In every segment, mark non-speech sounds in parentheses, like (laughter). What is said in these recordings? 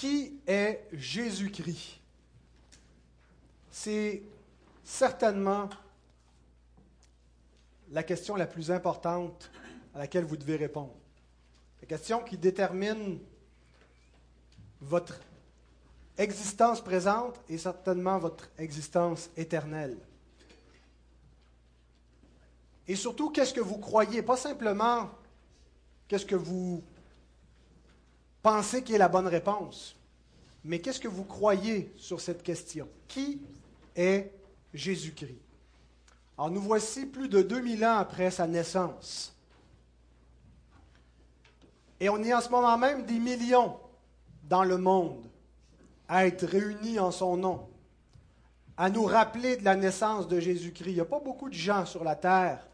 Qui est Jésus-Christ C'est certainement la question la plus importante à laquelle vous devez répondre. La question qui détermine votre existence présente et certainement votre existence éternelle. Et surtout, qu'est-ce que vous croyez? Pas simplement qu'est-ce que vous pensez qui est la bonne réponse, mais qu'est-ce que vous croyez sur cette question? Qui est Jésus-Christ? Alors nous voici plus de 2000 ans après sa naissance. Et on est en ce moment même des millions dans le monde à être réunis en son nom, à nous rappeler de la naissance de Jésus-Christ. Il n'y a pas beaucoup de gens sur la terre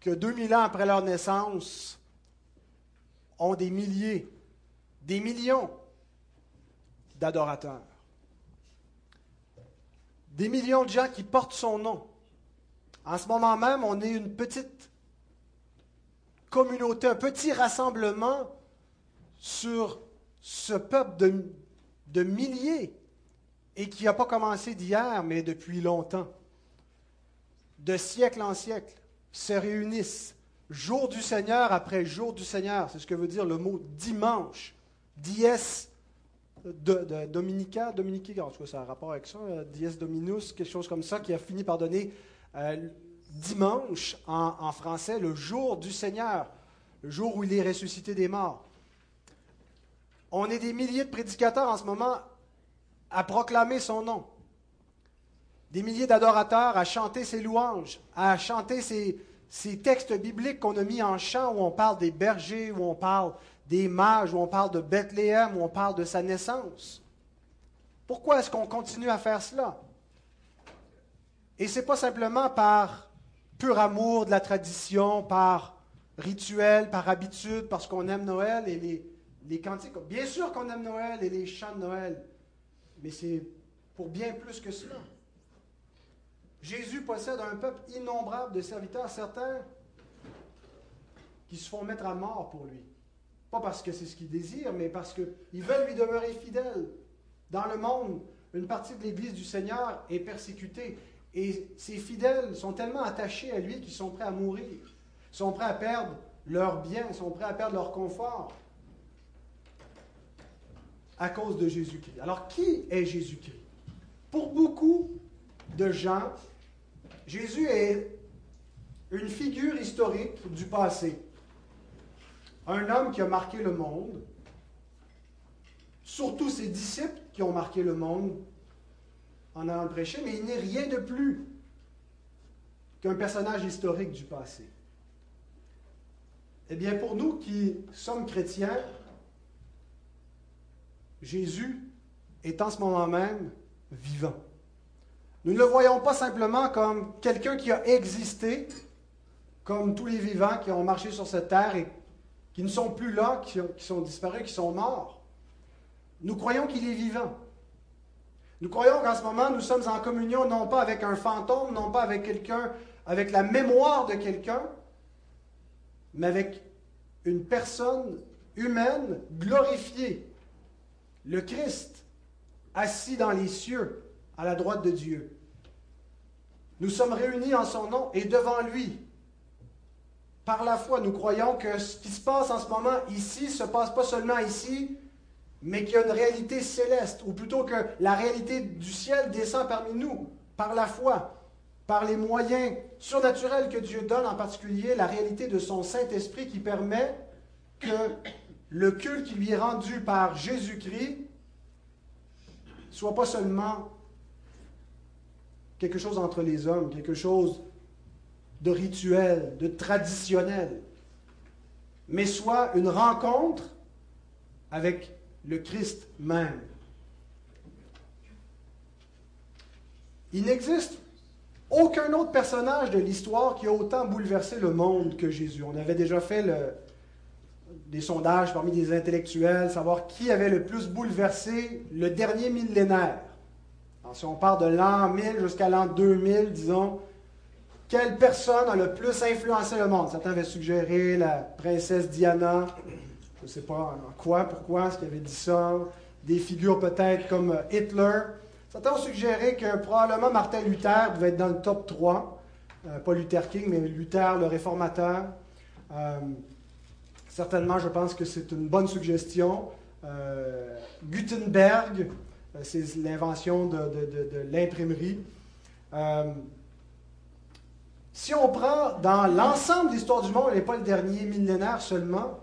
que 2000 ans après leur naissance ont des milliers, des millions d'adorateurs. Des millions de gens qui portent son nom. En ce moment même, on est une petite communauté, un petit rassemblement sur ce peuple de, milliers et qui n'a pas commencé d'hier, mais depuis longtemps, de siècle en siècle, se réunissent jour du Seigneur après jour du Seigneur. C'est ce que veut dire le mot dimanche. Dies de, Dominica, Dominique, en tout cas, ça a un rapport avec ça, euh, Dies Dominus, quelque chose comme ça, qui a fini par donner euh, dimanche en, français, le jour du Seigneur, le jour où il est ressuscité des morts. On est des milliers de prédicateurs en ce moment à proclamer son nom. Des milliers d'adorateurs à chanter ses louanges, à chanter ses, ces textes bibliques qu'on a mis en chant où on parle des bergers, où on parle des mages, où on parle de Bethléem, où on parle de sa naissance. Pourquoi est-ce qu'on continue à faire cela? Et ce n'est pas simplement par pur amour de la tradition, par rituel, par habitude, parce qu'on aime Noël et les, les cantiques. Bien sûr qu'on aime Noël et les chants de Noël, mais c'est pour bien plus que cela. Jésus possède un peuple innombrable de serviteurs, certains qui se font mettre à mort pour lui. Pas parce que c'est ce qu'il désire, mais parce qu'ils veulent lui demeurer fidèles. Dans le monde, une partie de l'Église du Seigneur est persécutée. Et ces fidèles sont tellement attachés à lui qu'ils sont prêts à mourir, sont prêts à perdre leurs biens, sont prêts à perdre leur confort à cause de Jésus-Christ. Alors, qui est Jésus-Christ? Pour beaucoup de gens, Jésus est une figure historique du passé. Un homme qui a marqué le monde, surtout ses disciples qui ont marqué le monde en allant le prêcher, mais il n'est rien de plus qu'un personnage historique du passé. Eh bien, pour nous qui sommes chrétiens, Jésus est en ce moment même vivant. Nous ne le voyons pas simplement comme quelqu'un qui a existé, comme tous les vivants qui ont marché sur cette terre et qui ne sont plus là, qui, sont disparus, qui sont morts. Nous croyons qu'il est vivant. Nous croyons qu'en ce moment, nous sommes en communion non pas avec un fantôme, non pas avec quelqu'un, avec la mémoire de quelqu'un, mais avec une personne humaine glorifiée, le Christ, assis dans les cieux, à la droite de Dieu. Nous sommes réunis en son nom et devant lui. Par la foi, nous croyons que ce qui se passe en ce moment ici ne se passe pas seulement ici, mais qu'il y a une réalité céleste, ou plutôt que la réalité du ciel descend parmi nous, par la foi, par les moyens surnaturels que Dieu donne, en particulier la réalité de son Saint-Esprit qui permet que le culte qui lui est rendu par Jésus-Christ soit pas seulement quelque chose entre les hommes, quelque chose de rituel, de traditionnel, mais soit une rencontre avec le Christ même. Il n'existe aucun autre personnage de l'histoire qui a autant bouleversé le monde que Jésus. On avait déjà fait des sondages parmi les intellectuels, savoir qui avait le plus bouleversé le dernier millénaire si on part de l'an 1000 jusqu'à l'an 2000, disons, quelle personne a le plus influencé le monde? Certains avaient suggéré la princesse Diana Je ne sais pas en quoi, pourquoi, est-ce qu'il avait dit ça? Des figures peut-être comme Hitler. Certains ont suggéré que probablement Martin Luther devait être dans le top 3. Euh, pas Luther King, mais Luther, le réformateur. Euh, certainement, je pense que c'est une bonne suggestion. Euh, Gutenberg, c'est l'invention de, l'imprimerie. si on prend dans l'ensemble de l'histoire du monde, et pas le dernier millénaire seulement,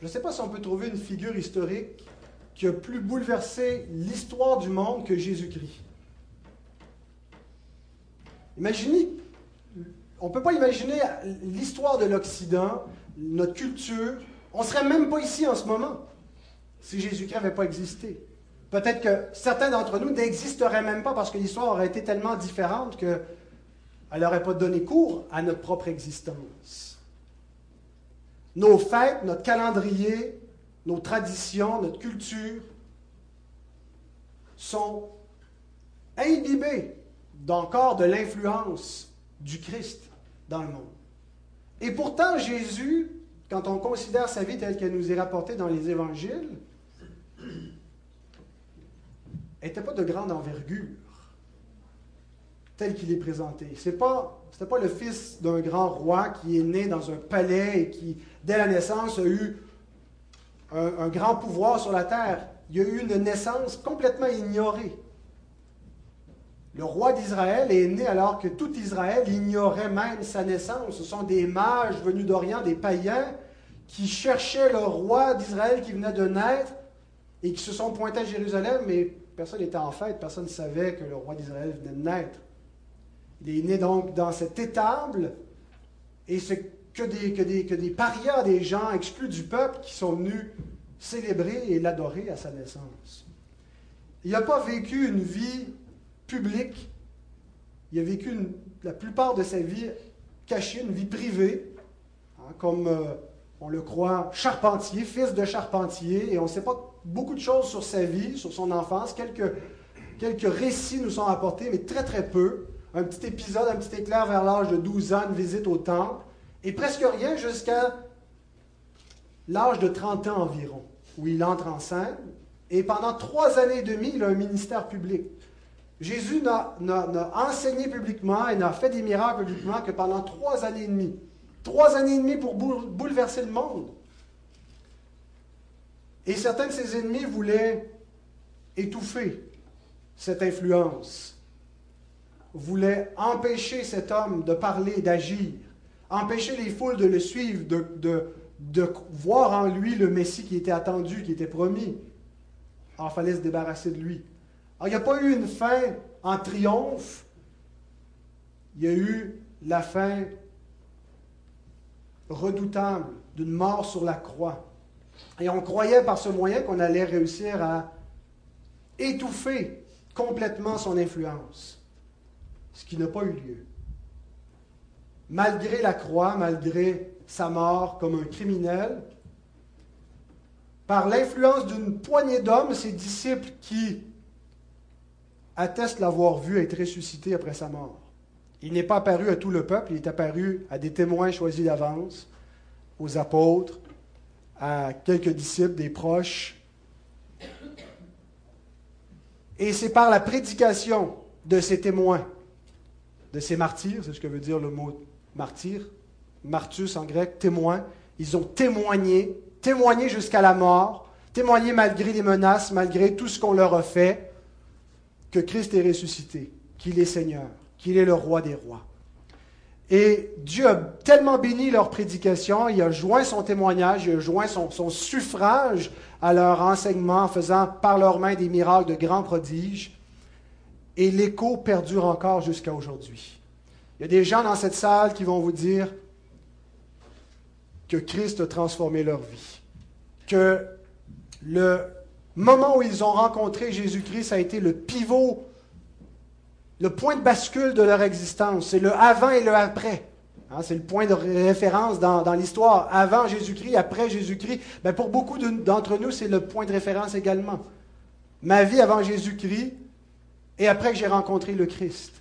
je ne sais pas si on peut trouver une figure historique qui a plus bouleversé l'histoire du monde que Jésus-Christ. Imaginez, on ne peut pas imaginer l'histoire de l'Occident, notre culture. On ne serait même pas ici en ce moment si Jésus-Christ n'avait pas existé. Peut-être que certains d'entre nous n'existeraient même pas parce que l'histoire aurait été tellement différente qu'elle n'aurait pas donné cours à notre propre existence. Nos fêtes, notre calendrier, nos traditions, notre culture sont imbibées d'encore de l'influence du Christ dans le monde. Et pourtant, Jésus, quand on considère sa vie telle qu'elle nous est rapportée dans les évangiles, n'était pas de grande envergure, tel qu'il est présenté. Ce n'était pas, le fils d'un grand roi qui est né dans un palais et qui, dès la naissance, a eu un, grand pouvoir sur la terre. Il y a eu une naissance complètement ignorée. Le roi d'Israël est né alors que tout Israël ignorait même sa naissance. Ce sont des mages venus d'Orient, des païens, qui cherchaient le roi d'Israël qui venait de naître et qui se sont pointés à Jérusalem, mais personne n'était en fête, personne ne savait que le roi d'Israël venait de naître. Il est né donc dans cette étable, et c'est que des, que, des, parias, des gens exclus du peuple qui sont venus célébrer et l'adorer à sa naissance. Il n'a pas vécu une vie publique, il a vécu la plupart de sa vie cachée, une vie privée, hein, comme euh, on le croit, charpentier, fils de charpentier, et on ne sait pas beaucoup de choses sur sa vie, sur son enfance. Quelques, récits nous sont apportés, mais très très peu. Un petit épisode, un petit éclair vers l'âge de 12 ans, une visite au temple, et presque rien jusqu'à l'âge de 30 ans environ, où il entre en scène. Et pendant trois années et demie, il a un ministère public. Jésus n'a enseigné publiquement et n'a fait des miracles publiquement que pendant trois années et demie. Trois années et demie pour bouleverser le monde. Et certains de ses ennemis voulaient étouffer cette influence, voulaient empêcher cet homme de parler, d'agir, empêcher les foules de le suivre, de, voir en lui le Messie qui était attendu, qui était promis. Alors, il fallait se débarrasser de lui. Alors, il n'y a pas eu une fin en triomphe, il y a eu la fin redoutable d'une mort sur la croix. Et on croyait par ce moyen qu'on allait réussir à étouffer complètement son influence, ce qui n'a pas eu lieu. Malgré la croix, malgré sa mort comme un criminel, par l'influence d'une poignée d'hommes, ses disciples qui attestent l'avoir vu être ressuscité après sa mort. Il n'est pas apparu à tout le peuple, il est apparu à des témoins choisis d'avance, aux apôtres, à quelques disciples, des proches. Et c'est par la prédication de ces témoins, de ces martyrs, c'est ce que veut dire le mot martyr, martus en grec, témoin. Ils ont témoigné, témoigné jusqu'à la mort, témoigné malgré les menaces, malgré tout ce qu'on leur a fait, que Christ est ressuscité, qu'il est Seigneur, qu'il est le roi des rois. Et Dieu a tellement béni leur prédication, il a joint son témoignage, il a joint son, suffrage à leur enseignement en faisant par leurs mains des miracles de grands prodiges. Et l'écho perdure encore jusqu'à aujourd'hui. Il y a des gens dans cette salle qui vont vous dire que Christ a transformé leur vie, que le moment où ils ont rencontré Jésus-Christ a été le pivot le point de bascule de leur existence. C'est le avant et le après. Hein, c'est le point de référence dans, l'histoire. Avant Jésus-Christ, après Jésus-Christ. Ben pour beaucoup d'entre nous, c'est le point de référence également. Ma vie avant Jésus-Christ et après que j'ai rencontré le Christ.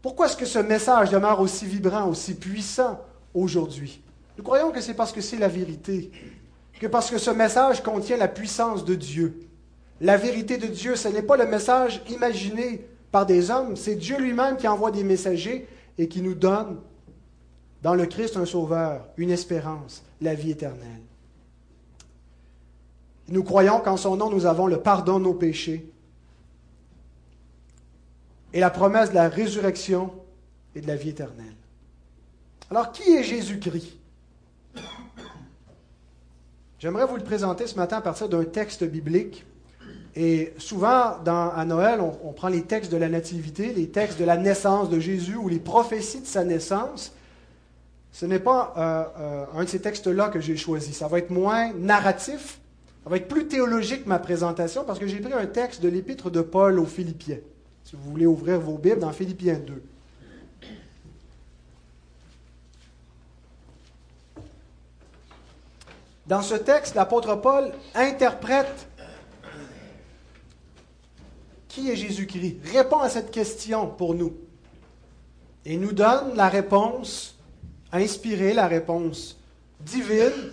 Pourquoi est-ce que ce message demeure aussi vibrant, aussi puissant aujourd'hui? Nous croyons que c'est parce que c'est la vérité. que parce que ce message contient la puissance de Dieu. La vérité de Dieu, ce n'est pas le message imaginé par des hommes, c'est Dieu lui-même qui envoie des messagers et qui nous donne dans le Christ un sauveur, une espérance, la vie éternelle. Nous croyons qu'en son nom, nous avons le pardon de nos péchés et la promesse de la résurrection et de la vie éternelle. Alors, qui est Jésus-Christ? J'aimerais vous le présenter ce matin à partir d'un texte biblique. Et souvent, à Noël, on, prend les textes de la Nativité, les textes de la naissance de Jésus ou les prophéties de sa naissance. Ce n'est pas euh, euh, un de ces textes-là que j'ai choisi. Ça va être moins narratif, ça va être plus théologique ma présentation parce que j'ai pris un texte de l'épître de Paul aux Philippiens. Si vous voulez ouvrir vos Bibles dans Philippiens 2. Dans ce texte, l'apôtre Paul interprète qui est Jésus-Christ, répond à cette question pour nous et nous donne la réponse inspirée, la réponse divine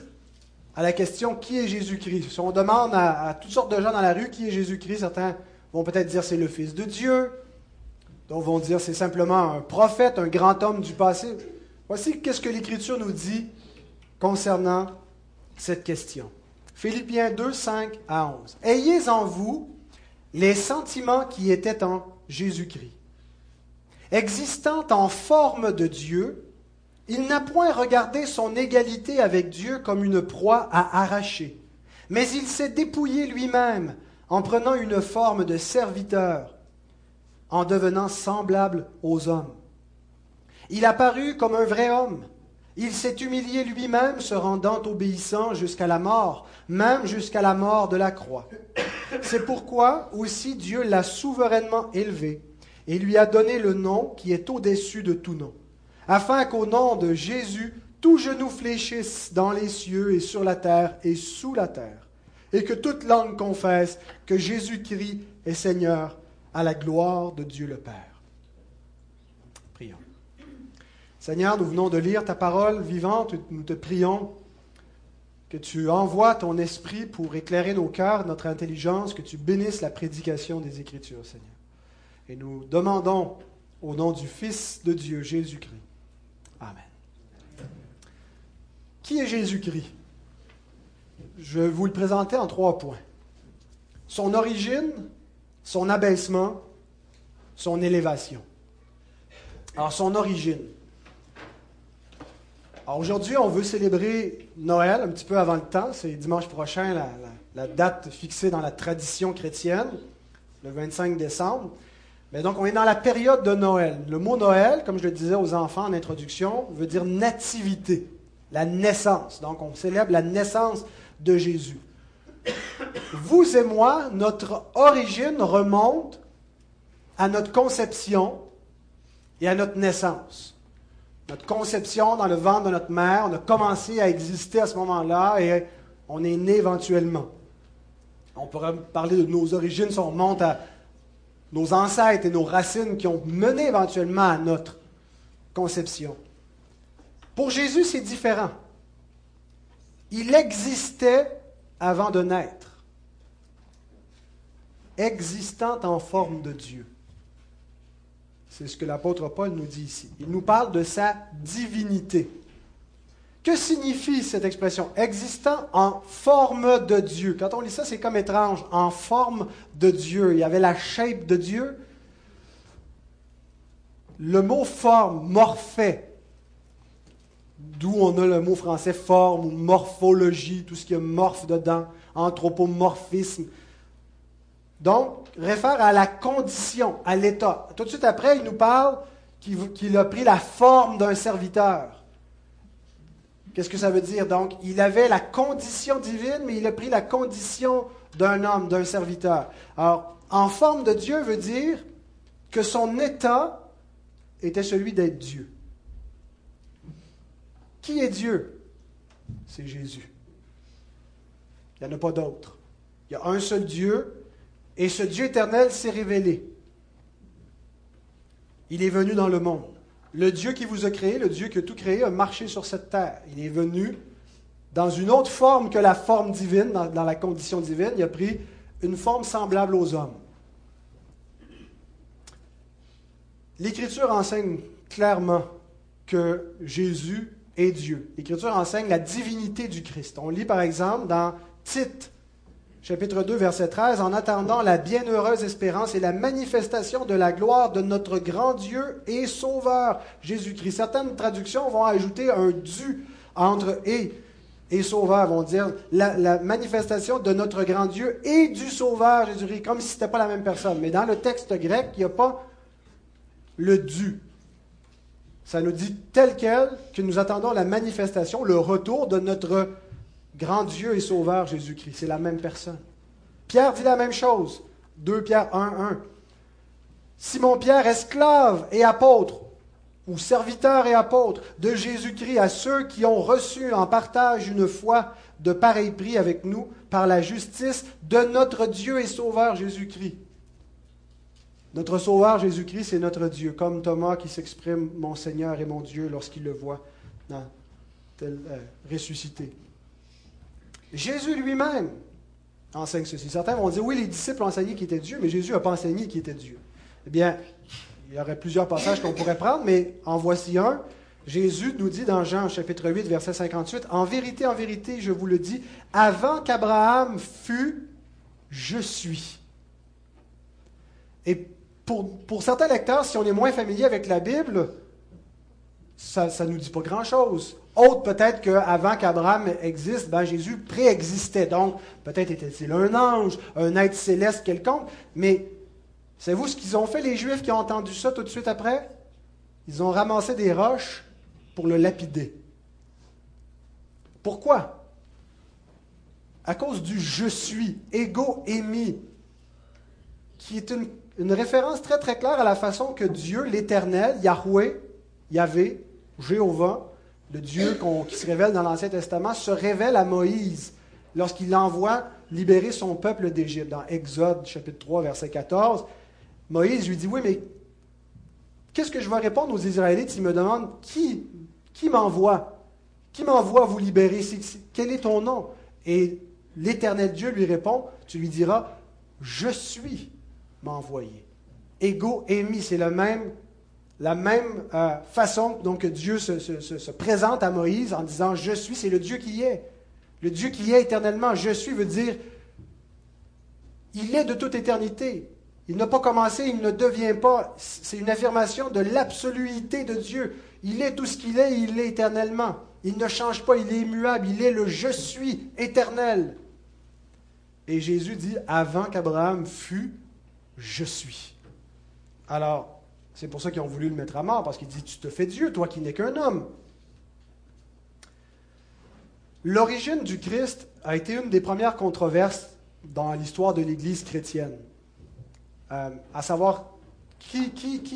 à la question qui est Jésus-Christ? Si on demande à, à, toutes sortes de gens dans la rue qui est Jésus-Christ, certains vont peut-être dire c'est le Fils de Dieu, d'autres vont dire c'est simplement un prophète, un grand homme du passé. Voici qu'est-ce que l'Écriture nous dit concernant cette question. Philippiens 2, 5 à 11. Ayez en vous les sentiments qui étaient en Jésus-Christ. Existant en forme de Dieu, il n'a point regardé son égalité avec Dieu comme une proie à arracher, mais il s'est dépouillé lui-même en prenant une forme de serviteur, en devenant semblable aux hommes. Il apparut comme un vrai homme il s'est humilié lui-même, se rendant obéissant jusqu'à la mort, même jusqu'à la mort de la croix. C'est pourquoi aussi Dieu l'a souverainement élevé et lui a donné le nom qui est au-dessus de tout nom, afin qu'au nom de Jésus, tout genou fléchisse dans les cieux et sur la terre et sous la terre, et que toute langue confesse que Jésus-Christ est Seigneur à la gloire de Dieu le Père. Seigneur, nous venons de lire ta parole vivante. Nous te prions que tu envoies ton esprit pour éclairer nos cœurs, notre intelligence, que tu bénisses la prédication des Écritures, Seigneur. Et nous demandons au nom du Fils de Dieu, Jésus-Christ. Amen. Qui est Jésus-Christ? Je vais vous le présenter en trois points. Son origine, son abaissement, son élévation. Alors, son origine. Alors aujourd'hui, on veut célébrer Noël un petit peu avant le temps. C'est dimanche prochain, la, date fixée dans la tradition chrétienne, le 25 décembre. Mais donc, on est dans la période de Noël. Le mot Noël, comme je le disais aux enfants en introduction, veut dire nativité, la naissance. Donc, on célèbre la naissance de Jésus. Vous et moi, notre origine remonte à notre conception et à notre naissance notre conception dans le ventre de notre mère, on a commencé à exister à ce moment-là et on est né éventuellement. On pourrait parler de nos origines si on remonte à nos ancêtres et nos racines qui ont mené éventuellement à notre conception. Pour Jésus, c'est différent. Il existait avant de naître, existant en forme de Dieu. C'est ce que l'apôtre Paul nous dit ici. Il nous parle de sa divinité. Que signifie cette expression? Existant en forme de Dieu. Quand on lit ça, c'est comme étrange. En forme de Dieu. Il y avait la shape de Dieu. Le mot forme, morphé, d'où on a le mot français forme ou morphologie, tout ce qui est morphe dedans, anthropomorphisme. Donc, réfère à la condition, à l'état. Tout de suite après, il nous parle qu'il a pris la forme d'un serviteur. Qu'est-ce que ça veut dire? Donc, il avait la condition divine, mais il a pris la condition d'un homme, d'un serviteur. Alors, en forme de Dieu veut dire que son état était celui d'être Dieu. Qui est Dieu? C'est Jésus. Il n'y en a pas d'autre. Il y a un seul Dieu, et ce Dieu éternel s'est révélé. Il est venu dans le monde. Le Dieu qui vous a créé, le Dieu qui a tout créé, a marché sur cette terre. Il est venu dans une autre forme que la forme divine, dans, la condition divine, il a pris une forme semblable aux hommes. L'Écriture enseigne clairement que Jésus est Dieu. L'Écriture enseigne la divinité du Christ. On lit par exemple dans Tite, chapitre 2, verset 13, en attendant la bienheureuse espérance et la manifestation de la gloire de notre grand Dieu et Sauveur, Jésus-Christ. Certaines traductions vont ajouter un du entre et et Sauveur, vont dire la, manifestation de notre grand Dieu et du Sauveur Jésus-Christ, comme si ce n'était pas la même personne. Mais dans le texte grec, il n'y a pas le du. Ça nous dit tel quel que nous attendons la manifestation, le retour de notre grand Dieu et Sauveur Jésus-Christ. C'est la même personne. Pierre dit la même chose. 2 Pierre 1, 1. Simon Pierre, esclave et apôtre, ou serviteur et apôtre de Jésus-Christ à ceux qui ont reçu en partage une foi de pareil prix avec nous par la justice de notre Dieu et Sauveur Jésus-Christ. Notre Sauveur Jésus-Christ, c'est notre Dieu, comme Thomas qui s'exprime mon Seigneur et mon Dieu lorsqu'il le voit dans tel euh, ressuscité. Jésus lui-même enseigne ceci. Certains vont dire, oui, les disciples enseigné qu'il était Dieu, mais Jésus n'a pas enseigné qu'il était Dieu. Eh bien, il y aurait plusieurs passages qu'on pourrait prendre, mais en voici un. Jésus nous dit dans Jean chapitre 8, verset 58, En vérité, en vérité, je vous le dis, avant qu'Abraham fût, je suis. Et pour, certains lecteurs, si on est moins familier avec la Bible, ça ne nous dit pas grand-chose. Autre peut-être qu'avant qu'Abraham existe, ben Jésus préexistait. Donc, peut-être était-il un ange, un être céleste quelconque. Mais savez-vous ce qu'ils ont fait, les Juifs qui ont entendu ça tout de suite après? Ils ont ramassé des roches pour le lapider. Pourquoi? À cause du je suis, ego émis, qui est une référence très très claire à la façon que Dieu, l'Éternel, Yahweh, Yahvé, Jéhovah, le Dieu qui se révèle dans l'Ancien Testament, se révèle à Moïse lorsqu'il envoie libérer son peuple d'Égypte. Dans Exode chapitre 3, verset 14, Moïse lui dit, oui, mais qu'est-ce que je vais répondre aux Israélites s'ils me demandent qui, m'envoie? Qui m'envoie vous libérer? Quel est ton nom? Et l'Éternel Dieu lui répond, tu lui diras, je suis m'a envoyé. Ego émis, c'est le même, la même euh, façon donc, que Dieu se, se, présente à Moïse en disant Je suis, c'est le Dieu qui est. Le Dieu qui est éternellement. Je suis veut dire Il est de toute éternité. Il n'a pas commencé, il ne devient pas. C'est une affirmation de l'absoluité de Dieu. Il est tout ce qu'il est, il est éternellement. Il ne change pas, il est immuable, il est le je suis éternel. Et Jésus dit, avant qu'Abraham fût, je suis. Alors, c'est pour ça qu'ils ont voulu le mettre à mort, parce qu'il dit, tu te fais Dieu, toi qui n'es qu'un homme. L'origine du Christ a été une des premières controverses dans l'histoire de l'Église chrétienne, euh, à savoir qui,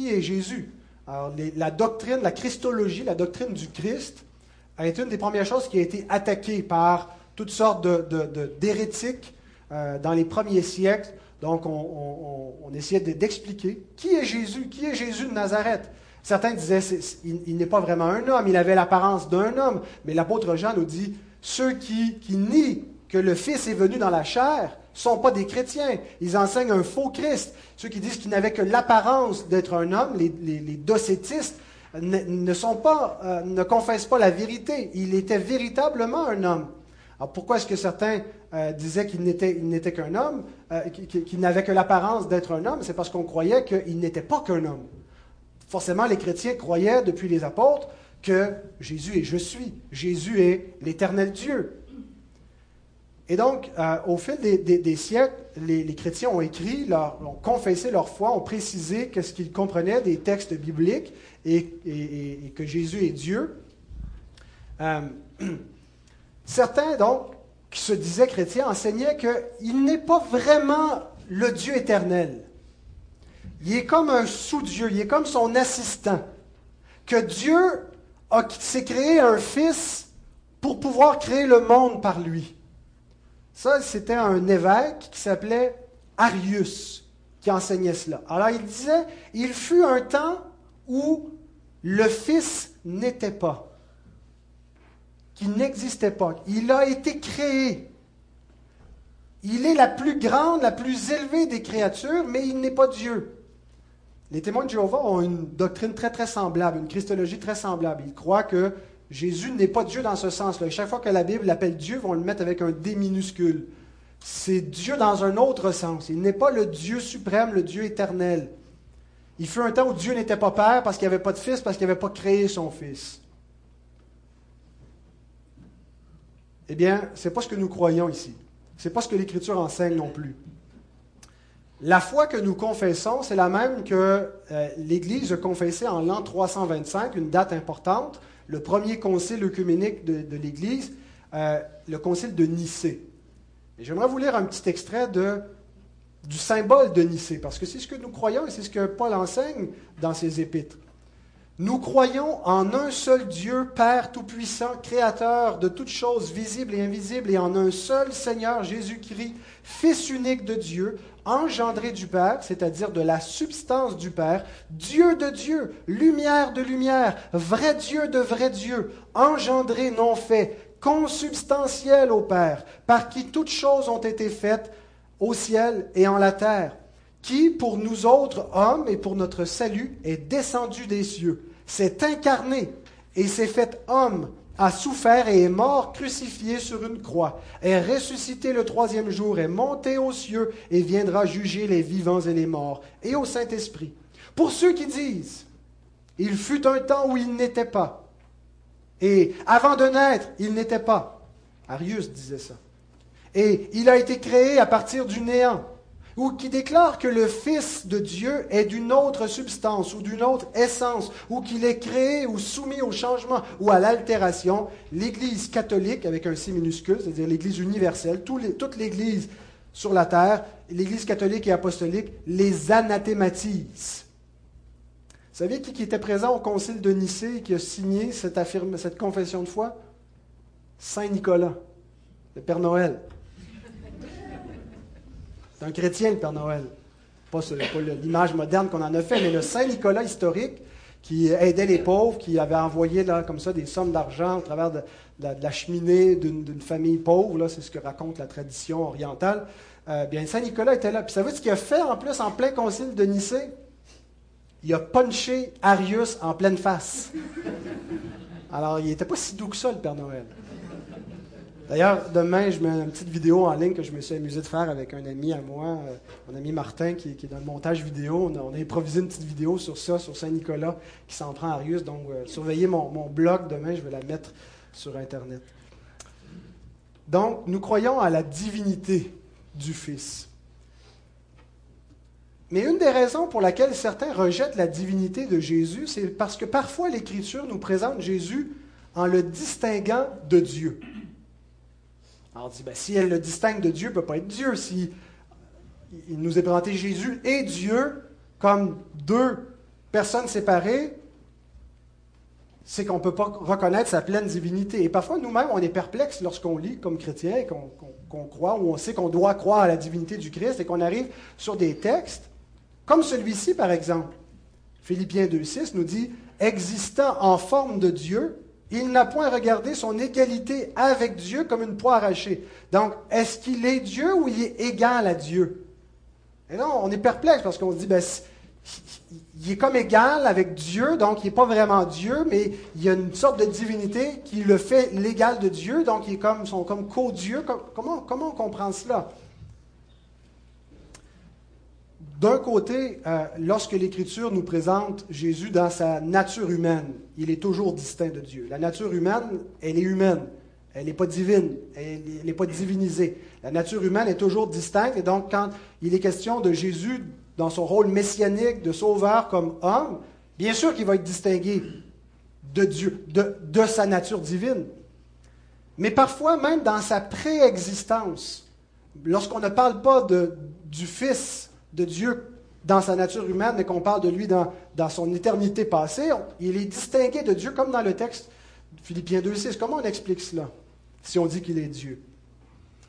est Jésus? La doctrine, la christologie, la doctrine du Christ, a été une des premières choses qui a été attaquée par toutes sortes d'hérétiques euh, dans les premiers siècles donc, on, essayait d'expliquer qui est Jésus, qui est Jésus de Nazareth. Certains disaient il, n'est pas vraiment un homme, il avait l'apparence d'un homme. Mais l'apôtre Jean nous dit ceux qui, nient que le Fils est venu dans la chair ne sont pas des chrétiens. Ils enseignent un faux Christ. Ceux qui disent qu'il n'avait que l'apparence d'être un homme, les, docétistes, euh, ne confessent pas la vérité. Il était véritablement un homme. Alors pourquoi est-ce que certains euh, disaient qu'il n'était, qu'un homme, euh, qu'il, n'avait que l'apparence d'être un homme? C'est parce qu'on croyait qu'il n'était pas qu'un homme. Forcément, les chrétiens croyaient depuis les apôtres que Jésus est je suis. Jésus est l'éternel Dieu. Et donc, euh, au fil des, siècles, les, chrétiens ont écrit, ont confessé leur foi, ont précisé qu'est-ce qu'ils comprenaient des textes bibliques et que Jésus est Dieu. (clears throat) Certains, donc, qui se disaient chrétiens, enseignaient qu'il n'est pas vraiment le Dieu éternel. Il est comme un sous-Dieu, il est comme son assistant. Que Dieu s'est créé un fils pour pouvoir créer le monde par lui. Ça, c'était un évêque qui s'appelait Arius qui enseignait cela. Alors il disait, il fut un temps où le fils n'était pas qui n'existait pas. Il a été créé. Il est la plus grande, la plus élevée des créatures, mais il n'est pas Dieu. Les témoins de Jéhovah ont une doctrine très très semblable, une christologie très semblable. Ils croient que Jésus n'est pas Dieu dans ce sens-là. Chaque fois que la Bible l'appelle Dieu, ils vont le mettre avec un D minuscule. C'est Dieu dans un autre sens. Il n'est pas le Dieu suprême, le Dieu éternel. Il fut un temps où Dieu n'était pas père parce qu'il n'y avait pas de fils, parce qu'il n'avait pas créé son fils. Eh bien, ce n'est pas ce que nous croyons ici. Ce n'est pas ce que l'Écriture enseigne non plus. La foi que nous confessons, c'est la même que euh, l'Église a confessée en l'an 325, une date importante, le premier concile œcuménique de, l'Église, euh, le concile de Nicée. j'aimerais vous lire un petit extrait du symbole de Nicée, parce que c'est ce que nous croyons et c'est ce que Paul enseigne dans ses épîtres. Nous croyons en un seul Dieu, Père Tout-Puissant, Créateur de toutes choses visibles et invisibles, et en un seul Seigneur Jésus-Christ, Fils unique de Dieu, engendré du Père, c'est-à-dire de la substance du Père, Dieu de Dieu, lumière de lumière, vrai Dieu de vrai Dieu, engendré, non fait, consubstantiel au Père, par qui toutes choses ont été faites au ciel et en la terre, qui, pour nous autres hommes et pour notre salut, est descendu des cieux, s'est incarné et s'est fait homme a souffert et est mort crucifié sur une croix, est ressuscité le troisième jour, est monté aux cieux et viendra juger les vivants et les morts, et au Saint-Esprit. Pour ceux qui disent, il fut un temps où il n'était pas, et avant de naître, il n'était pas. Arius disait ça. Et il a été créé à partir du néant ou qui déclare que le Fils de Dieu est d'une autre substance ou d'une autre essence, ou qu'il est créé ou soumis au changement ou à l'altération, l'Église catholique, avec un C minuscule, c'est-à-dire l'Église universelle, toute l'Église sur la terre, l'Église catholique et apostolique, les anathématise. Vous savez qui, était présent au concile de Nicée et qui a signé cette, cette confession de foi? Saint Nicolas, le Père Noël. C'est un chrétien, le Père Noël. Pas, l'image moderne qu'on en a fait, mais le Saint Nicolas historique qui aidait les pauvres, qui avait envoyé là, comme ça des sommes d'argent au travers de, la cheminée d'une, famille pauvre. Là, c'est ce que raconte la tradition orientale. Euh, bien, Saint Nicolas était là. Puis, savez ce qu'il a fait en plus en plein concile de Nicée? Il a punché Arius en pleine face. Alors, il n'était pas si doux que ça, le Père Noël. D'ailleurs, demain, je mets une petite vidéo en ligne que je me suis amusé de faire avec un ami à moi, euh, mon ami Martin, qui, est dans le montage vidéo. On a, improvisé une petite vidéo sur ça, sur Saint-Nicolas, qui s'en prend à Arius. Donc, euh, surveillez mon, mon, blog demain, je vais la mettre sur Internet. Donc, nous croyons à la divinité du Fils. Mais une des raisons pour laquelle certains rejettent la divinité de Jésus, c'est parce que parfois l'Écriture nous présente Jésus en le distinguant de Dieu. Alors on dit, ben, si elle le distingue de Dieu, ne peut pas être Dieu. Si il nous est présenté Jésus et Dieu comme deux personnes séparées, c'est qu'on ne peut pas reconnaître sa pleine divinité. Et parfois, nous-mêmes, on est perplexe lorsqu'on lit comme chrétien, qu'on croit, ou on sait qu'on doit croire à la divinité du Christ, et qu'on arrive sur des textes, comme celui-ci, par exemple. Philippiens 2.6 nous dit, existant en forme de Dieu, il n'a point regardé son égalité avec Dieu comme une proie arrachée. Donc, est-ce qu'il est Dieu ou il est égal à Dieu? Et non, on est perplexe parce qu'on se dit, ben, il est comme égal avec Dieu, donc il n'est pas vraiment Dieu, mais il y a une sorte de divinité qui le fait l'égal de Dieu, donc comme, sont comme co-dieu. Comment on comprend cela? D'un côté, euh, lorsque l'Écriture nous présente Jésus dans sa nature humaine, il est toujours distinct de Dieu. La nature humaine, elle est humaine. Elle n'est pas divine. Elle n'est pas divinisée. La nature humaine est toujours distincte. Et donc, quand il est question de Jésus dans son rôle messianique de sauveur comme homme, bien sûr qu'il va être distingué de Dieu, de, sa nature divine. Mais parfois, même dans sa préexistence, lorsqu'on ne parle pas du Fils de Dieu dans sa nature humaine, mais qu'on parle de lui dans, son éternité passée, il est distingué de Dieu comme dans le texte Philippiens 2.6. Comment on explique cela si on dit qu'il est Dieu?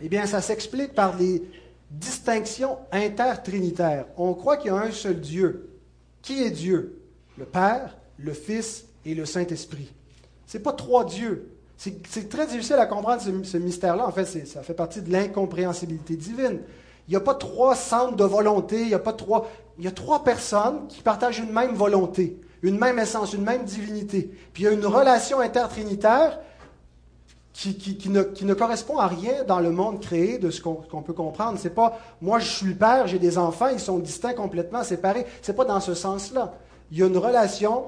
Eh bien, ça s'explique par les distinctions intertrinitaires. On croit qu'il y a un seul Dieu. Qui est Dieu? Le Père, le Fils et le Saint-Esprit. Ce n'est pas trois dieux. C'est très difficile à comprendre ce, mystère-là. En fait, ça fait partie de l'incompréhensibilité divine. Il n'y a pas trois centres de volonté, il y a pas trois. Il y a trois personnes qui partagent une même volonté, une même essence, une même divinité. Puis il y a une relation intertrinitaire qui, qui, ne, qui, ne, correspond à rien dans le monde créé de ce qu'on peut comprendre. C'est pas moi je suis le père, j'ai des enfants, ils sont distincts complètement séparés. C'est pas dans ce sens-là. Il y a une relation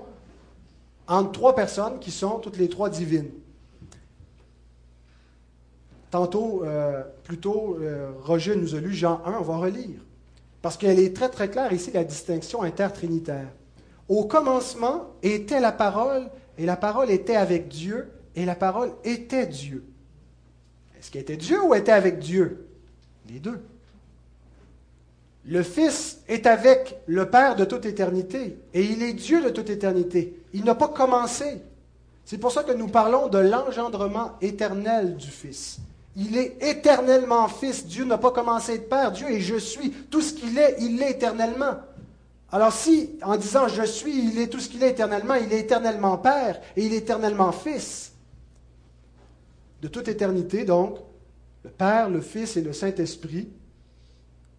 entre trois personnes qui sont toutes les trois divines. Tantôt, euh, plutôt, euh, Roger nous a lu Jean 1, on va relire. Parce qu'elle est très très claire ici, la distinction intertrinitaire. Au commencement était la parole, et la parole était avec Dieu, et la parole était Dieu. Est-ce qu'elle était Dieu ou était avec Dieu? Les deux. Le Fils est avec le Père de toute éternité, et il est Dieu de toute éternité. Il n'a pas commencé. C'est pour ça que nous parlons de l'engendrement éternel du Fils. Il est éternellement Fils. Dieu n'a pas commencé être Père. Dieu est je suis. Tout ce qu'il est, il l'est éternellement. Alors si, en disant je suis, il est tout ce qu'il est éternellement, il est éternellement Père et il est éternellement Fils, de toute éternité, donc, le Père, le Fils et le Saint-Esprit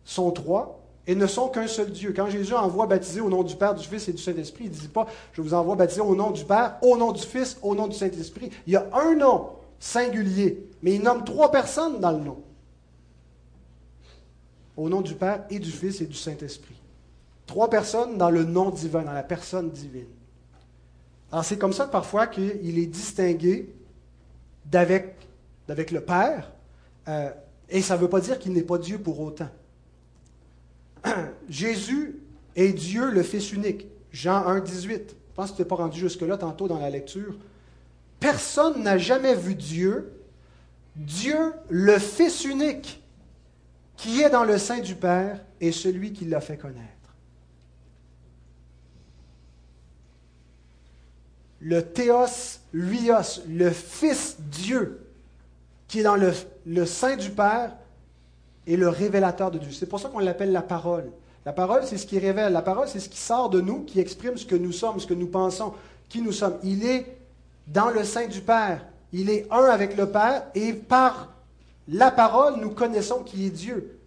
sont trois et ne sont qu'un seul Dieu. Quand Jésus envoie baptiser au nom du Père, du Fils et du Saint-Esprit, il ne dit pas Je vous envoie baptiser au nom du Père, au nom du Fils, au nom du Saint-Esprit. Il y a un nom singulier, mais il nomme trois personnes dans le nom. Au nom du Père et du Fils et du Saint-Esprit. Trois personnes dans le nom divin, dans la personne divine. Alors c'est comme ça parfois qu'il est distingué d'avec, le Père, euh, et ça ne veut pas dire qu'il n'est pas Dieu pour autant. (clears throat) Jésus est Dieu le Fils unique. Jean 1, 18. Je pense que tu n'es pas rendu jusque-là tantôt dans la lecture. Personne n'a jamais vu Dieu. Dieu, le Fils unique, qui est dans le sein du Père, est celui qui l'a fait connaître. le théos huios, le Fils Dieu, qui est dans le, le sein du Père, est le révélateur de Dieu. C'est pour ça qu'on l'appelle la parole. La parole, c'est ce qui révèle. La parole, c'est ce qui sort de nous, qui exprime ce que nous sommes, ce que nous pensons, qui nous sommes. Il est dans le sein du Père. Il est un avec le Père et par la parole, nous connaissons qui est Dieu.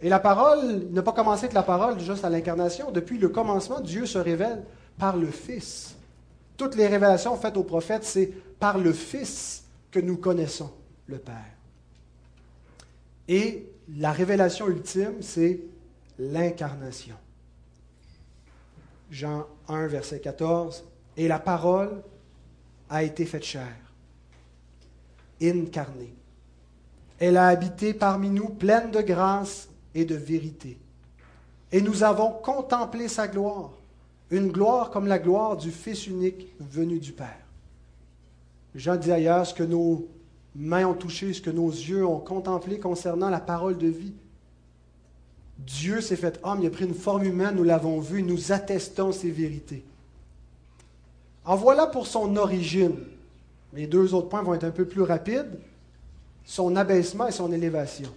Et la parole n'a pas commencé avec la parole juste à l'incarnation. Depuis le commencement, Dieu se révèle par le Fils. Toutes les révélations faites aux prophètes, c'est par le Fils que nous connaissons le Père. Et la révélation ultime, c'est l'incarnation. Jean 1, verset 14. Et la parole a été faite chair, incarnée. Elle a habité parmi nous pleine de grâce et de vérité. Et nous avons contemplé sa gloire une gloire comme la gloire du Fils unique venu du Père. Jean dit ailleurs ce que nos mains ont touché, ce que nos yeux ont contemplé concernant la parole de vie. Dieu s'est fait homme, il a pris une forme humaine, nous l'avons vu, nous attestons ces vérités. En voilà pour son origine. Les deux autres points vont être un peu plus rapides. Son abaissement et son élévation.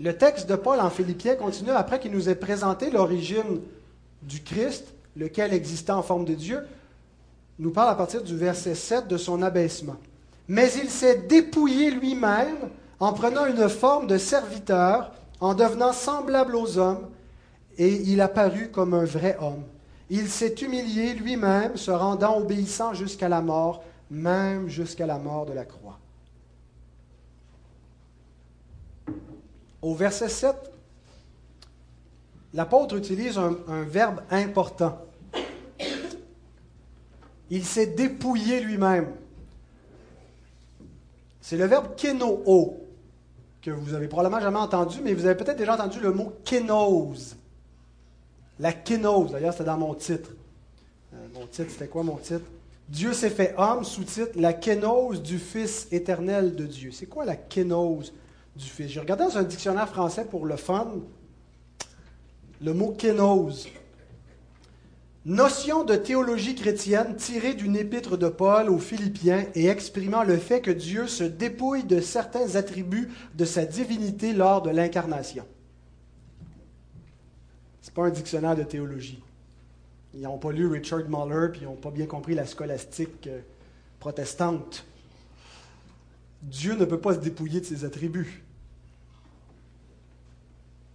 Le texte de Paul en Philippiens continue après qu'il nous ait présenté l'origine du Christ, lequel existait en forme de Dieu, nous parle à partir du verset 7 de son abaissement. Mais il s'est dépouillé lui-même en prenant une forme de serviteur, en devenant semblable aux hommes, et il apparut comme un vrai homme. Il s'est humilié lui-même, se rendant obéissant jusqu'à la mort, même jusqu'à la mort de la croix. Au verset 7, l'apôtre utilise un, verbe important. Il s'est dépouillé lui-même. C'est le verbe kenoo, que vous avez probablement jamais entendu, mais vous avez peut-être déjà entendu le mot kénose. La kénose, d'ailleurs, c'était dans mon titre. Euh, mon titre, c'était quoi mon titre? Dieu s'est fait homme, sous-titre La kénose du Fils éternel de Dieu. C'est quoi la kénose du Fils? J'ai regardé dans un dictionnaire français pour le fun le mot kénose. Notion de théologie chrétienne tirée d'une épître de Paul aux Philippiens et exprimant le fait que Dieu se dépouille de certains attributs de sa divinité lors de l'incarnation. N'est pas un dictionnaire de théologie. Ils n'ont pas lu Richard Muller puis ils n'ont pas bien compris la scolastique euh, protestante. Dieu ne peut pas se dépouiller de ses attributs.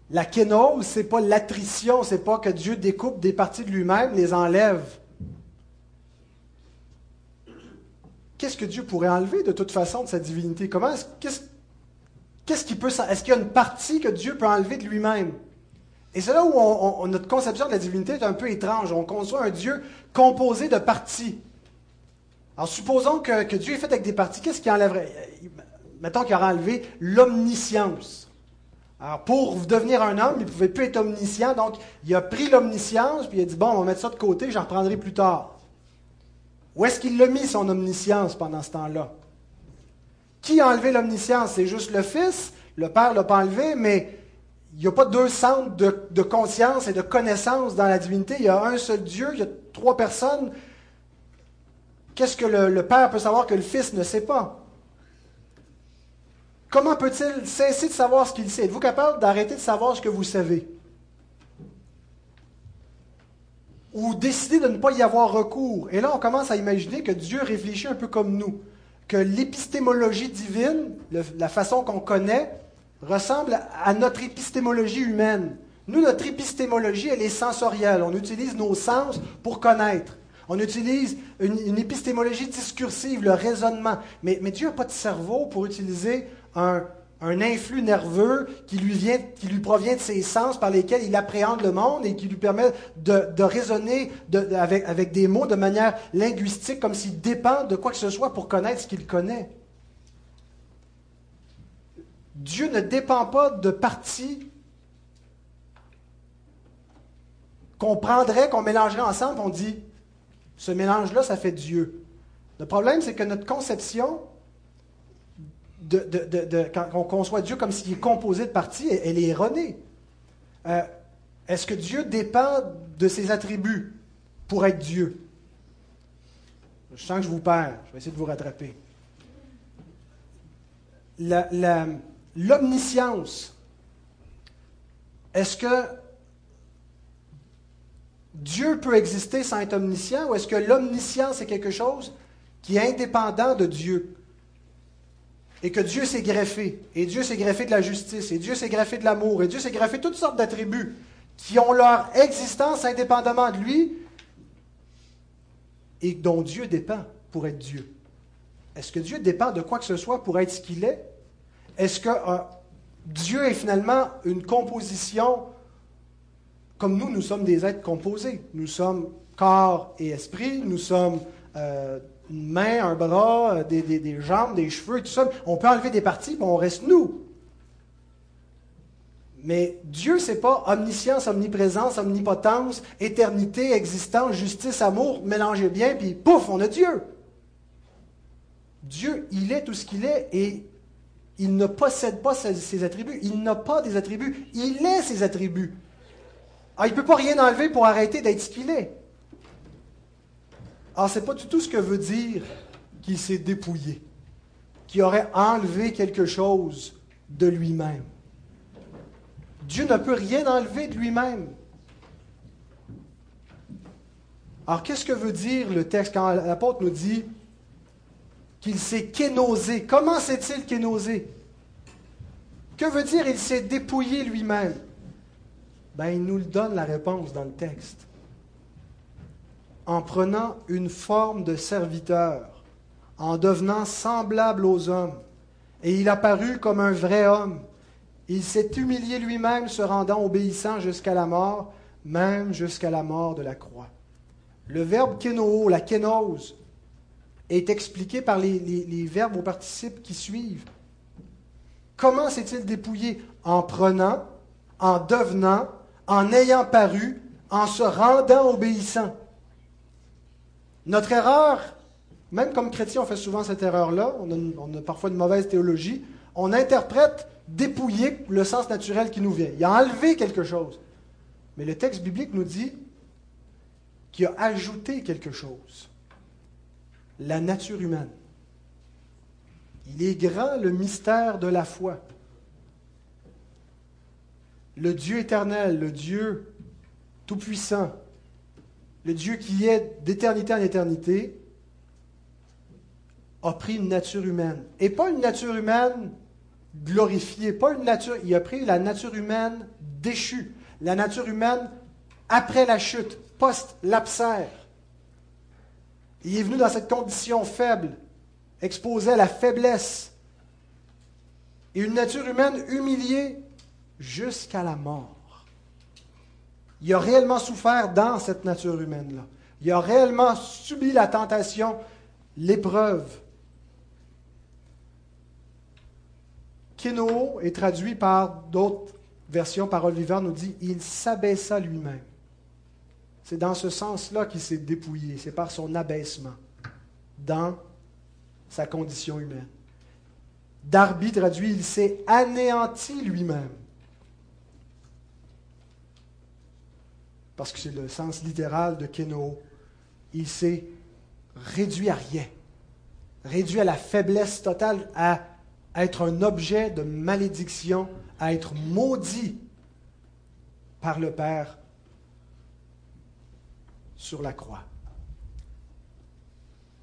La kénose, c'est pas l'attrition, c'est pas que Dieu découpe des parties de lui-même, les enlève. Qu'est-ce que Dieu pourrait enlever de toute façon de sa divinité? Comment peut Est-ce qu'il y a une partie que Dieu peut enlever de lui-même? Et c'est là où notre conception de la divinité est un peu étrange. On conçoit un Dieu composé de parties. Alors supposons que, Dieu est fait avec des parties. Qu'est-ce qui enlèverait? Mettons qu'il aurait enlevé l'omniscience. Alors, pour devenir un homme, il ne pouvait plus être omniscient, donc il a pris l'omniscience, puis il a dit, bon, on va mettre ça de côté, j'en reprendrai plus tard. Où est-ce qu'il l'a mis, son omniscience, pendant ce temps-là? Qui a enlevé l'omniscience? C'est juste le Fils, le Père ne l'a pas enlevé, mais il n'y a pas deux centres de, conscience et de connaissance dans la divinité, il y a un seul Dieu, il y a trois personnes. Qu'est-ce que le Père peut savoir que le Fils ne sait pas? Comment peut-il cesser de savoir ce qu'il sait? Êtes-vous capable d'arrêter de savoir ce que vous savez? Ou décider de ne pas y avoir recours? Et là, on commence à imaginer que Dieu réfléchit un peu comme nous, que l'épistémologie divine, la façon qu'on connaît, ressemble à notre épistémologie humaine. Nous, notre épistémologie, elle est sensorielle. On utilise nos sens pour connaître. On utilise une, épistémologie discursive, le raisonnement. Mais, mais Dieu n'a pas de cerveau pour utiliser un, influx nerveux qui lui, vient, qui lui provient de ses sens par lesquels il appréhende le monde et qui lui permet de, raisonner avec, avec des mots de manière linguistique comme s'il dépend de quoi que ce soit pour connaître ce qu'il connaît. Dieu ne dépend pas de parties qu'on prendrait, qu'on mélangerait ensemble, on dit, ce mélange-là, ça fait Dieu. Le problème, c'est que notre conception de, quand on conçoit Dieu comme s'il est composé de parties, elle, est erronée. Euh, est-ce que Dieu dépend de ses attributs pour être Dieu? Je sens que je vous perds. Je vais essayer de vous rattraper. L'omniscience. Est-ce que Dieu peut exister sans être omniscient ou est-ce que l'omniscience est quelque chose qui est indépendant de Dieu? et que Dieu s'est greffé, et Dieu s'est greffé de la justice, et Dieu s'est greffé de l'amour, et Dieu s'est greffé toutes sortes d'attributs qui ont leur existence indépendamment de lui et dont Dieu dépend pour être Dieu. Est-ce que Dieu dépend de quoi que ce soit pour être ce qu'il est? Est-ce que euh, Dieu est finalement une composition comme nous, nous sommes des êtres composés. Nous sommes corps et esprit, nous sommes euh, une main, un bras, euh, des, jambes, des cheveux, tout ça. On peut enlever des parties, mais on reste nous. Mais Dieu, c'est pas omniscience, omniprésence, omnipotence, éternité, existence, justice, amour, mélangez bien, puis pouf, on a Dieu. Dieu, il est tout ce qu'il est et il ne possède pas ses attributs. Il n'a pas des attributs. Il est ses attributs. Ah, il ne peut pas rien enlever pour arrêter d'être ce qu'il est. Alors, ce n'est pas du tout ce que veut dire qu'il s'est dépouillé, qu'il aurait enlevé quelque chose de lui-même. Dieu ne peut rien enlever de lui-même. Alors, qu'est-ce que veut dire le texte quand l'apôtre nous dit qu'il s'est kénosé? Comment s'est-il kénosé? Que veut dire il s'est dépouillé lui-même? Ben, il nous le donne la réponse dans le texte en prenant une forme de serviteur, en devenant semblable aux hommes. Et il apparut comme un vrai homme. Il s'est humilié lui-même, se rendant obéissant jusqu'à la mort, même jusqu'à la mort de la croix. Le verbe kénoo, la kénose, est expliqué par les, verbes au participe qui suivent. Comment s'est-il dépouillé En prenant, en devenant, en ayant paru, en se rendant obéissant? Notre erreur, même comme chrétien, on fait souvent cette erreur-là, on, a, parfois une mauvaise théologie, on interprète dépouiller le sens naturel qui nous vient. Il a enlevé quelque chose. Mais le texte biblique nous dit qu'il a ajouté quelque chose. La nature humaine. Il est grand le mystère de la foi. Le Dieu éternel, le Dieu tout-puissant, le Dieu qui est d'éternité en éternité, a pris une nature humaine. Et pas une nature humaine glorifiée, pas une nature. Il a pris la nature humaine déchue, la nature humaine après la chute, post-lapsaire. Il est venu dans cette condition faible, exposé à la faiblesse. Et une nature humaine humiliée jusqu'à la mort. Il a réellement souffert dans cette nature humaine-là. Il a réellement subi la tentation, l'épreuve. Kénoo est traduit par d'autres versions, parole vivante nous dit il s'abaissa lui-même. C'est dans ce sens-là qu'il s'est dépouillé, c'est par son abaissement dans sa condition humaine. Darby traduit il s'est anéanti lui-même. Parce que c'est le sens littéral de Keno. Il s'est réduit à rien, réduit à la faiblesse totale, à être un objet de malédiction, à être maudit par le Père sur la croix.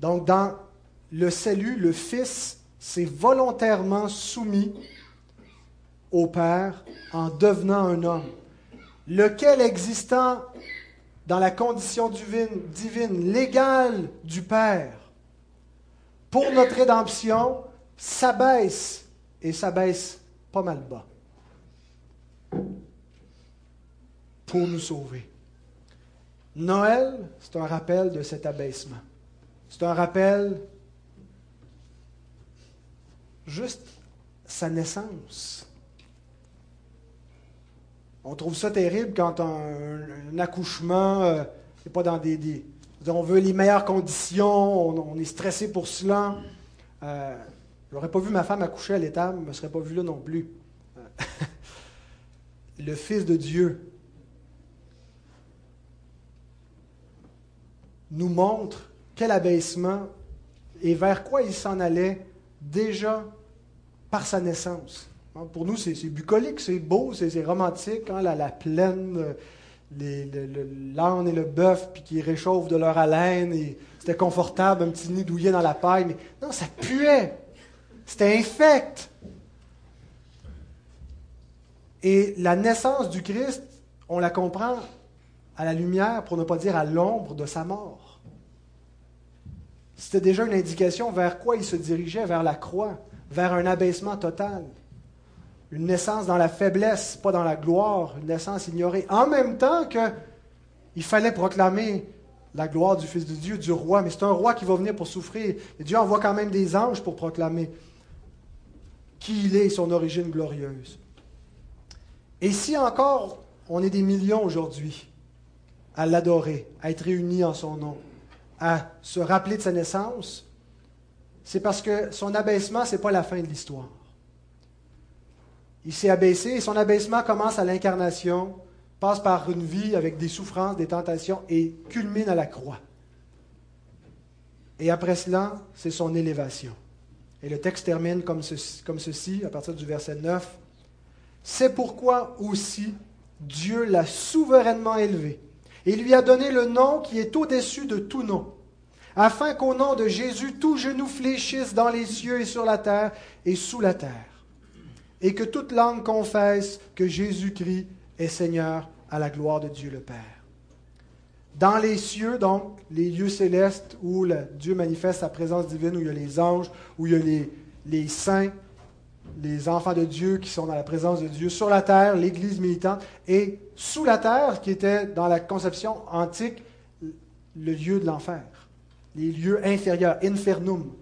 Donc, dans le salut, le Fils s'est volontairement soumis au Père en devenant un homme, lequel existant dans la condition divine, divine légale du Père, pour notre rédemption, s'abaisse et s'abaisse pas mal bas pour nous sauver. Noël, c'est un rappel de cet abaissement. C'est un rappel juste sa naissance. On trouve ça terrible quand un, accouchement n'est euh, pas dans des, On veut les meilleures conditions, on, est stressé pour cela. Euh, je n'aurais pas vu ma femme accoucher à l'étable, je ne me serais pas vu là non plus. Euh, (laughs) le Fils de Dieu nous montre quel abaissement et vers quoi il s'en allait déjà par sa naissance. Pour nous, c'est bucolique, c'est beau, c'est romantique, hein, la, plaine, l'âne et le bœuf, puis qui réchauffent de leur haleine, et c'était confortable, un petit nid douillet dans la paille, mais non, ça puait, c'était infect. Et la naissance du Christ, on la comprend à la lumière, pour ne pas dire à l'ombre de sa mort. C'était déjà une indication vers quoi il se dirigeait, vers la croix, vers un abaissement total. Une naissance dans la faiblesse, pas dans la gloire, une naissance ignorée. En même temps qu'il fallait proclamer la gloire du Fils de Dieu, du roi, mais c'est un roi qui va venir pour souffrir. Et Dieu envoie quand même des anges pour proclamer qui il est et son origine glorieuse. Et si encore on est des millions aujourd'hui à l'adorer, à être réunis en son nom, à se rappeler de sa naissance, c'est parce que son abaissement, ce n'est pas la fin de l'histoire. Il s'est abaissé et son abaissement commence à l'incarnation, passe par une vie avec des souffrances, des tentations et culmine à la croix. Et après cela, c'est son élévation. Et le texte termine comme ceci, à partir du verset 9. C'est pourquoi aussi Dieu l'a souverainement élevé et lui a donné le nom qui est au-dessus de tout nom, afin qu'au nom de Jésus tout genou fléchisse dans les cieux et sur la terre et sous la terre, et que toute langue confesse que Jésus-Christ est Seigneur à la gloire de Dieu le Père. Dans les cieux, donc, les lieux célestes où Dieu manifeste sa présence divine, où il y a les anges, où il y a les, les saints, les enfants de Dieu qui sont dans la présence de Dieu, sur la terre, l'Église militante, et sous la terre, qui était dans la conception antique le lieu de l'enfer, les lieux inférieurs, infernum.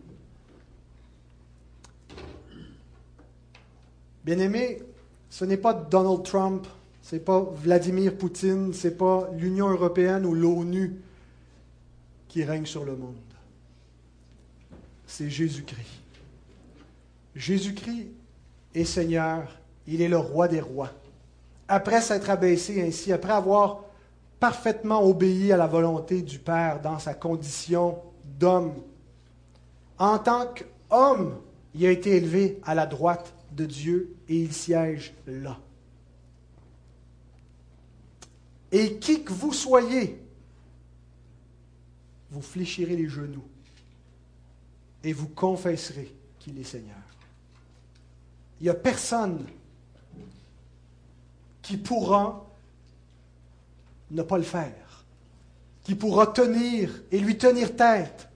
Bien-aimé, ce n'est pas Donald Trump ce n'est pas Vladimir Poutine, ce n'est pas l'Union européenne ou l'ONU qui règne sur le monde. C'est Jésus-Christ. Jésus-Christ est Seigneur, il est le roi des rois. Après s'être abaissé ainsi, après avoir parfaitement obéi à la volonté du Père dans sa condition d'homme, en tant qu'homme, il a été élevé à la droite de Dieu et il siège là. Et qui que vous soyez, vous fléchirez les genoux et vous confesserez qu'il est Seigneur. Il n'y a personne qui pourra ne pas le faire, qui pourra tenir et lui tenir tête.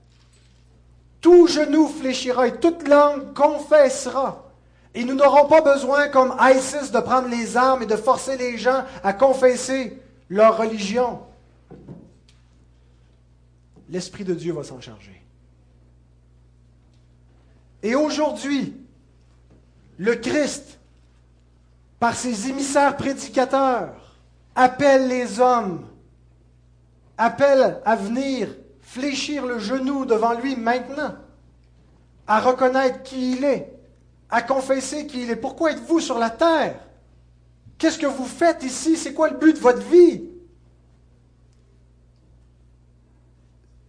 Tout genou fléchira et toute langue confessera. Et nous n'aurons pas besoin, comme ISIS, de prendre les armes et de forcer les gens à confesser leur religion. L'Esprit de Dieu va s'en charger. Et aujourd'hui, le Christ, par ses émissaires prédicateurs, appelle les hommes, appelle à venir fléchir le genou devant lui maintenant, à reconnaître qui il est, à confesser qui il est. Pourquoi êtes-vous sur la terre? Qu'est-ce que vous faites ici? C'est quoi le but de votre vie?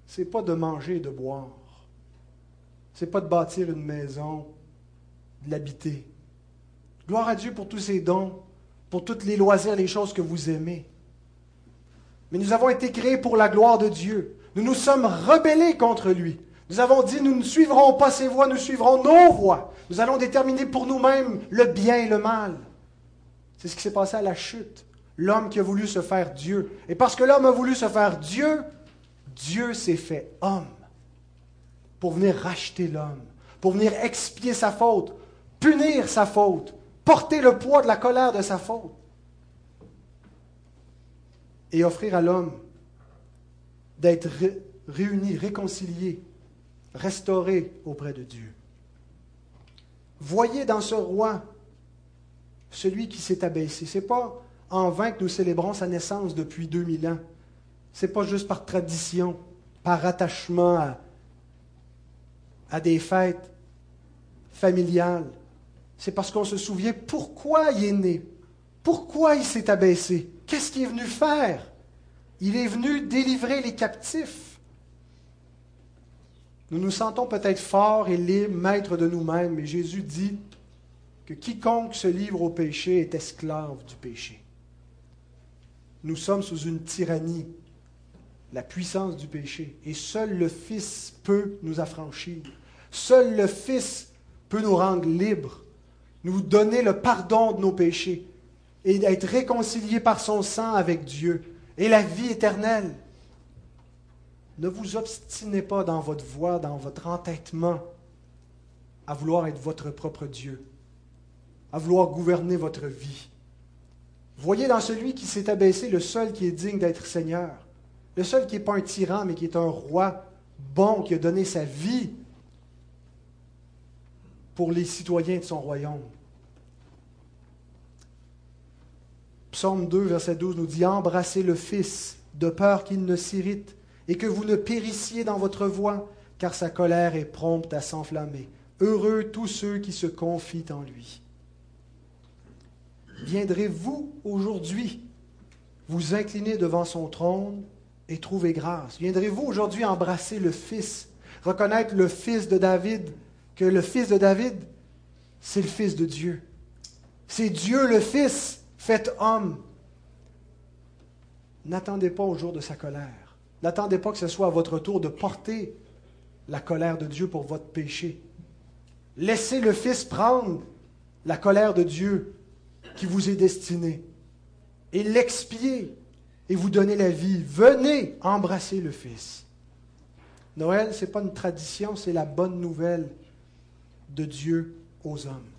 C'est pas de manger et de boire. C'est pas de bâtir une maison, de l'habiter. Gloire à Dieu pour tous ses dons, pour toutes les loisirs, les choses que vous aimez. Mais nous avons été créés pour la gloire de Dieu. Nous nous sommes rebellés contre lui. Nous avons dit, nous ne suivrons pas ses voies, nous suivrons nos voies. Nous allons déterminer pour nous-mêmes le bien et le mal. C'est ce qui s'est passé à la chute. L'homme qui a voulu se faire Dieu. Et parce que l'homme a voulu se faire Dieu, Dieu s'est fait homme pour venir racheter l'homme, pour venir expier sa faute, punir sa faute, porter le poids de la colère de sa faute et offrir à l'homme d'être réuni, réconcilié, restauré auprès de Dieu. Voyez dans ce roi celui qui s'est abaissé. Ce n'est pas en vain que nous célébrons sa naissance depuis 2000 ans. Ce n'est pas juste par tradition, par attachement à, à des fêtes familiales. C'est parce qu'on se souvient pourquoi il est né, pourquoi il s'est abaissé, qu'est-ce qu'il est venu faire. Il est venu délivrer les captifs. Nous nous sentons peut-être forts et libres, maîtres de nous-mêmes, mais Jésus dit que quiconque se livre au péché est esclave du péché. Nous sommes sous une tyrannie, la puissance du péché, et seul le Fils peut nous affranchir. Seul le Fils peut nous rendre libres, nous donner le pardon de nos péchés et être réconciliés par son sang avec Dieu et la vie éternelle. Ne vous obstinez pas dans votre voie, dans votre entêtement à vouloir être votre propre Dieu, à vouloir gouverner votre vie. Voyez dans celui qui s'est abaissé le seul qui est digne d'être Seigneur, le seul qui n'est pas un tyran, mais qui est un roi bon, qui a donné sa vie pour les citoyens de son royaume. Psaume 2, verset 12 nous dit Embrassez le Fils, de peur qu'il ne s'irrite, et que vous ne périssiez dans votre voie, car sa colère est prompte à s'enflammer. Heureux tous ceux qui se confient en lui. Viendrez-vous aujourd'hui vous incliner devant son trône et trouver grâce? Viendrez-vous aujourd'hui embrasser le Fils, reconnaître le Fils de David, que le Fils de David, c'est le Fils de Dieu. C'est Dieu le Fils Faites homme. N'attendez pas au jour de sa colère. N'attendez pas que ce soit à votre tour de porter la colère de Dieu pour votre péché. Laissez le Fils prendre la colère de Dieu qui vous est destinée et l'expier et vous donner la vie. Venez embrasser le Fils. Noël, ce n'est pas une tradition, c'est la bonne nouvelle de Dieu aux hommes.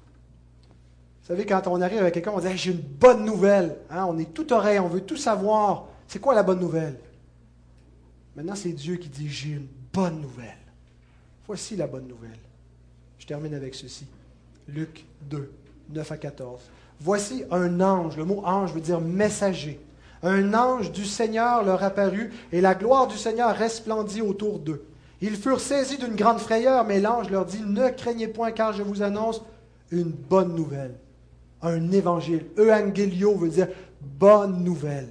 Vous savez, quand on arrive avec quelqu'un, on dit J'ai une bonne nouvelle. Hein, on est tout oreille, on veut tout savoir. C'est quoi la bonne nouvelle? Maintenant, c'est Dieu qui dit J'ai une bonne nouvelle. Voici la bonne nouvelle. Je termine avec ceci. Luc 2, 9 à 14. Voici un ange. Le mot ange veut dire messager. Un ange du Seigneur leur apparut, et la gloire du Seigneur resplendit autour d'eux. Ils furent saisis d'une grande frayeur, mais l'ange leur dit Ne craignez point, car je vous annonce une bonne nouvelle un évangile. Euangelio veut dire bonne nouvelle.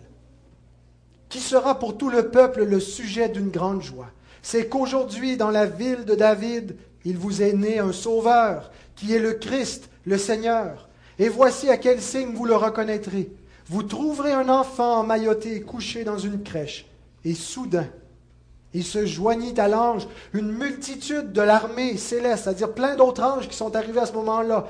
Qui sera pour tout le peuple le sujet d'une grande joie. C'est qu'aujourd'hui, dans la ville de David, il vous est né un sauveur, qui est le Christ, le Seigneur. Et voici à quel signe vous le reconnaîtrez. Vous trouverez un enfant emmailloté couché dans une crèche. Et soudain, Il se joignit à l'ange une multitude de l'armée céleste, c'est-à-dire plein d'autres anges qui sont arrivés à ce moment-là,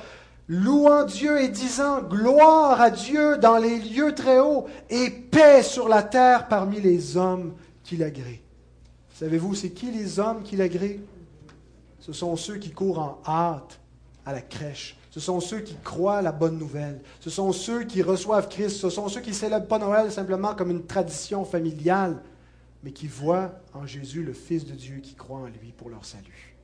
louant Dieu et disant gloire à Dieu dans les lieux très hauts et paix sur la terre parmi les hommes qui l'agréent. Savez-vous, c'est qui les hommes qui l'agréent Ce sont ceux qui courent en hâte à la crèche. Ce sont ceux qui croient la bonne nouvelle. Ce sont ceux qui reçoivent Christ. Ce sont ceux qui célèbrent pas Noël simplement comme une tradition familiale, mais qui voient en Jésus le Fils de Dieu qui croit en lui pour leur salut.